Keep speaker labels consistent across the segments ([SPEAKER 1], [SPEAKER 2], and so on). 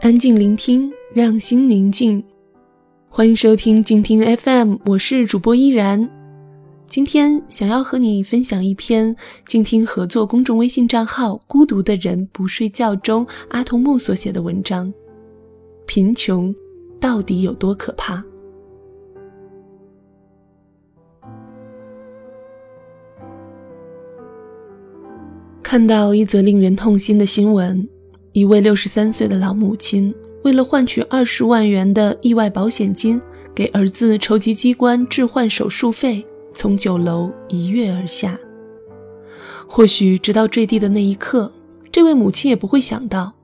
[SPEAKER 1] 安静聆听，让心宁静。欢迎收听静听 FM，我是主播依然。今天想要和你分享一篇静听合作公众微信账号“孤独的人不睡觉”中阿童木所写的文章。贫穷到底有多可怕？看到一则令人痛心的新闻。一位六十三岁的老母亲，为了换取二十万元的意外保险金，给儿子筹集机关置换手术费，从九楼一跃而下。或许直到坠地的那一刻，这位母亲也不会想到，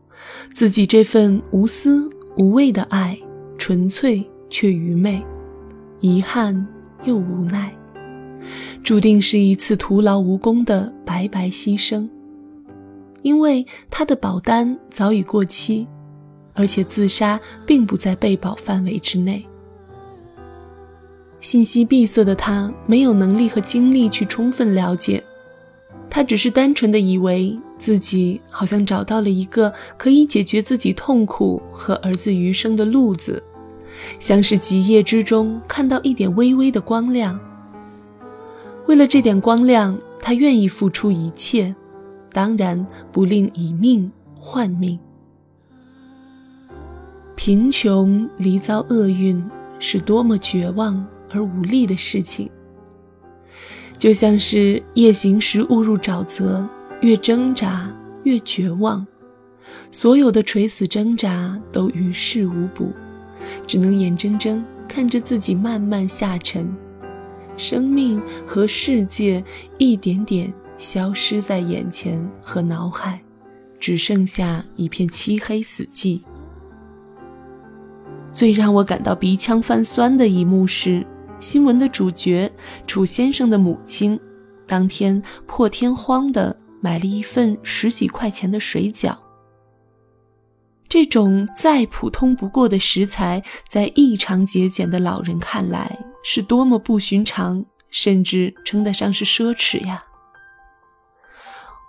[SPEAKER 1] 自己这份无私无畏的爱，纯粹却愚昧，遗憾又无奈，注定是一次徒劳无功的白白牺牲。因为他的保单早已过期，而且自杀并不在被保范围之内。信息闭塞的他没有能力和精力去充分了解，他只是单纯的以为自己好像找到了一个可以解决自己痛苦和儿子余生的路子，像是极夜之中看到一点微微的光亮。为了这点光亮，他愿意付出一切。当然不吝以命换命。贫穷离遭厄运是多么绝望而无力的事情，就像是夜行时误入沼泽，越挣扎越绝望，所有的垂死挣扎都于事无补，只能眼睁睁看着自己慢慢下沉，生命和世界一点点。消失在眼前和脑海，只剩下一片漆黑死寂。最让我感到鼻腔泛酸的一幕是，新闻的主角楚先生的母亲，当天破天荒的买了一份十几块钱的水饺。这种再普通不过的食材，在异常节俭的老人看来，是多么不寻常，甚至称得上是奢侈呀！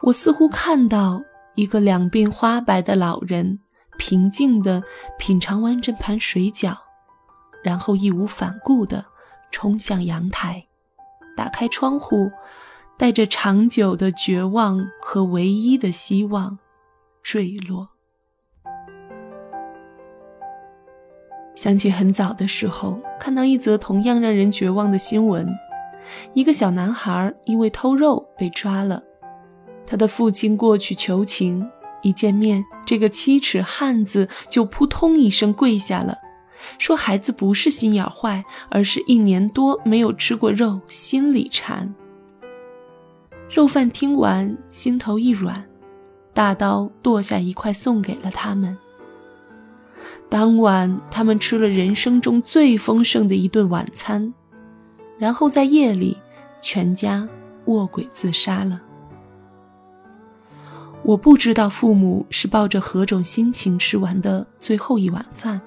[SPEAKER 1] 我似乎看到一个两鬓花白的老人，平静地品尝完这盘水饺，然后义无反顾地冲向阳台，打开窗户，带着长久的绝望和唯一的希望坠落。想起很早的时候看到一则同样让人绝望的新闻：一个小男孩因为偷肉被抓了。他的父亲过去求情，一见面，这个七尺汉子就扑通一声跪下了，说孩子不是心眼坏，而是一年多没有吃过肉，心里馋。肉贩听完，心头一软，大刀剁下一块送给了他们。当晚，他们吃了人生中最丰盛的一顿晚餐，然后在夜里，全家卧轨自杀了。我不知道父母是抱着何种心情吃完的最后一碗饭，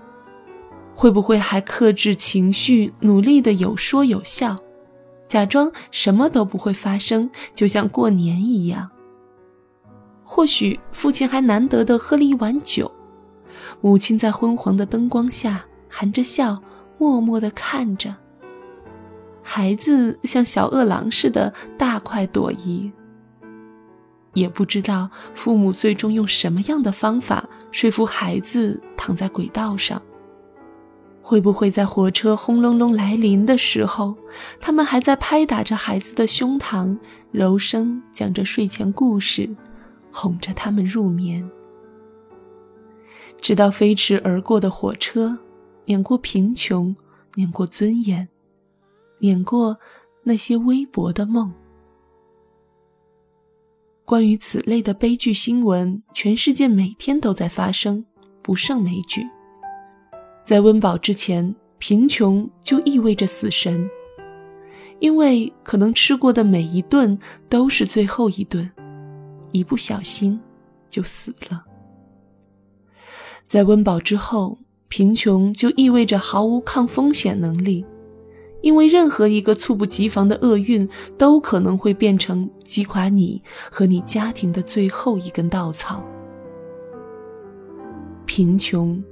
[SPEAKER 1] 会不会还克制情绪，努力的有说有笑，假装什么都不会发生，就像过年一样。或许父亲还难得的喝了一碗酒，母亲在昏黄的灯光下含着笑，默默的看着。孩子像小饿狼似的，大快朵颐。也不知道父母最终用什么样的方法说服孩子躺在轨道上。会不会在火车轰隆隆来临的时候，他们还在拍打着孩子的胸膛，柔声讲着睡前故事，哄着他们入眠？直到飞驰而过的火车，碾过贫穷，碾过尊严，碾过那些微薄的梦。关于此类的悲剧新闻，全世界每天都在发生，不胜枚举。在温饱之前，贫穷就意味着死神，因为可能吃过的每一顿都是最后一顿，一不小心就死了。在温饱之后，贫穷就意味着毫无抗风险能力。因为任何一个猝不及防的厄运，都可能会变成击垮你和你家庭的最后一根稻草。贫穷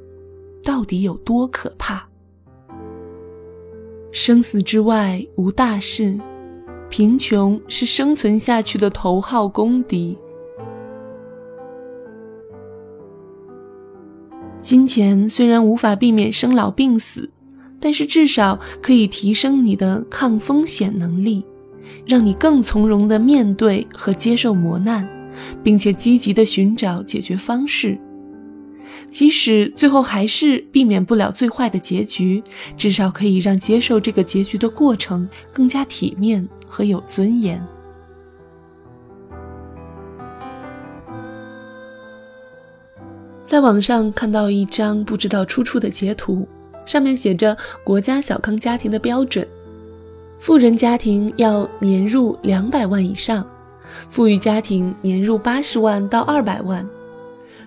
[SPEAKER 1] 到底有多可怕。生死之外无大事，贫穷是生存下去的头号公敌。金钱虽然无法避免生老病死，但是至少可以提升你的抗风险能力，让你更从容地面对和接受磨难，并且积极地寻找解决方式。即使最后还是避免不了最坏的结局，至少可以让接受这个结局的过程更加体面和有尊严。在网上看到一张不知道出处的截图，上面写着国家小康家庭的标准：富人家庭要年入两百万以上，富裕家庭年入八十万到二百万。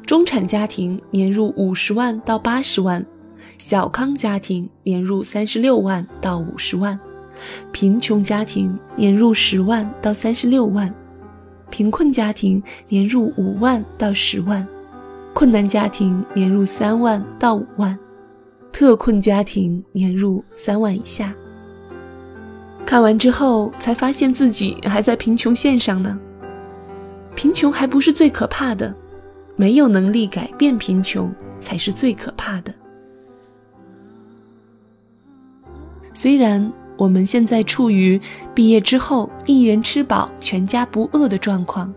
[SPEAKER 1] 中产家庭年入五十万到八十万，小康家庭年入三十六万到五十万，贫穷家庭年入十万到三十六万，贫困家庭年入五万到十万，困难家庭年入三万到五万，特困家庭年入三万以下。看完之后才发现自己还在贫穷线上呢。贫穷还不是最可怕的。没有能力改变贫穷，才是最可怕的。虽然我们现在处于毕业之后一人吃饱全家不饿的状况，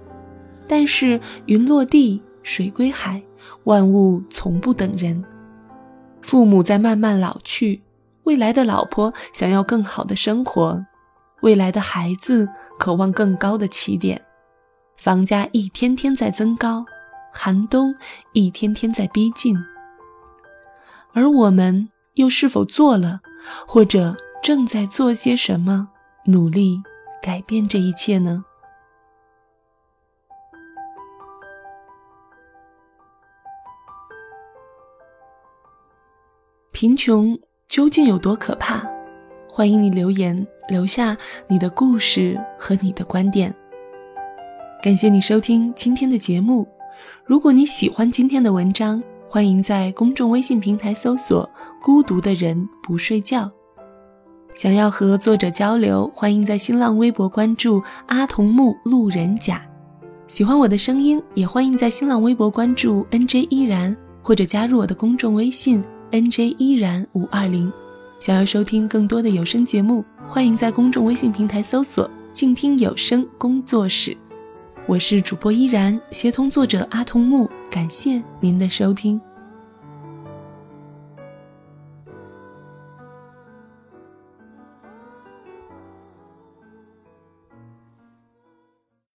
[SPEAKER 1] 但是云落地，水归海，万物从不等人。父母在慢慢老去，未来的老婆想要更好的生活，未来的孩子渴望更高的起点，房价一天天在增高。寒冬一天天在逼近，而我们又是否做了，或者正在做些什么，努力改变这一切呢？贫穷究竟有多可怕？欢迎你留言，留下你的故事和你的观点。感谢你收听今天的节目。如果你喜欢今天的文章，欢迎在公众微信平台搜索“孤独的人不睡觉”。想要和作者交流，欢迎在新浪微博关注“阿童木路人甲”。喜欢我的声音，也欢迎在新浪微博关注 “nj 依然”或者加入我的公众微信 “nj 依然五二零”。想要收听更多的有声节目，欢迎在公众微信平台搜索“静听有声工作室”。我是主播依然，协同作者阿童木，感谢您的收听。